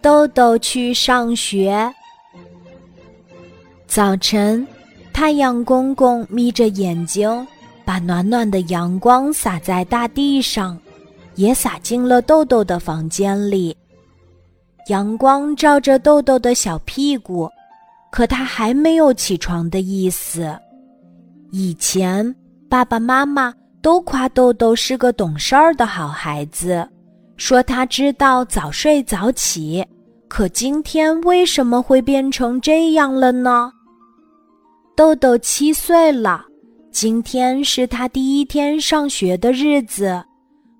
豆豆去上学。早晨，太阳公公眯着眼睛，把暖暖的阳光洒在大地上，也洒进了豆豆的房间里。阳光照着豆豆的小屁股，可他还没有起床的意思。以前爸爸妈妈都夸豆豆是个懂事儿的好孩子。说他知道早睡早起，可今天为什么会变成这样了呢？豆豆七岁了，今天是他第一天上学的日子，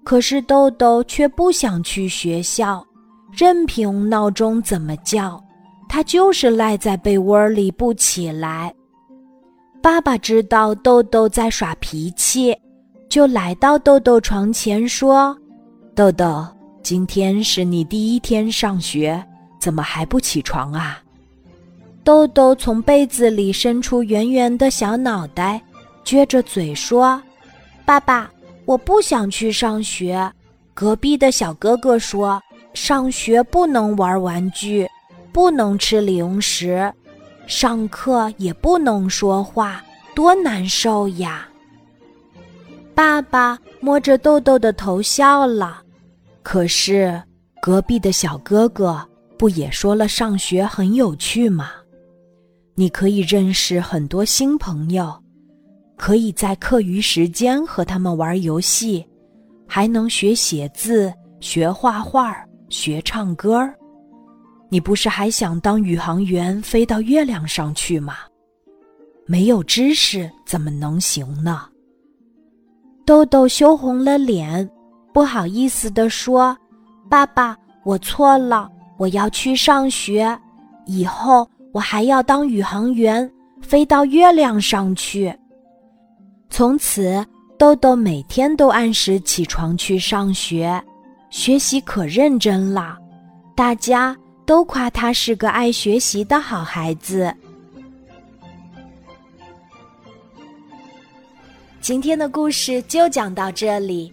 可是豆豆却不想去学校，任凭闹钟怎么叫，他就是赖在被窝里不起来。爸爸知道豆豆在耍脾气，就来到豆豆床前说。豆豆，今天是你第一天上学，怎么还不起床啊？豆豆从被子里伸出圆圆的小脑袋，撅着嘴说：“爸爸，我不想去上学。隔壁的小哥哥说，上学不能玩玩具，不能吃零食，上课也不能说话，多难受呀！”爸爸摸着豆豆的头笑了。可是，隔壁的小哥哥不也说了上学很有趣吗？你可以认识很多新朋友，可以在课余时间和他们玩游戏，还能学写字、学画画、学唱歌。你不是还想当宇航员飞到月亮上去吗？没有知识怎么能行呢？豆豆羞红了脸。不好意思地说：“爸爸，我错了，我要去上学。以后我还要当宇航员，飞到月亮上去。”从此，豆豆每天都按时起床去上学，学习可认真了，大家都夸他是个爱学习的好孩子。今天的故事就讲到这里。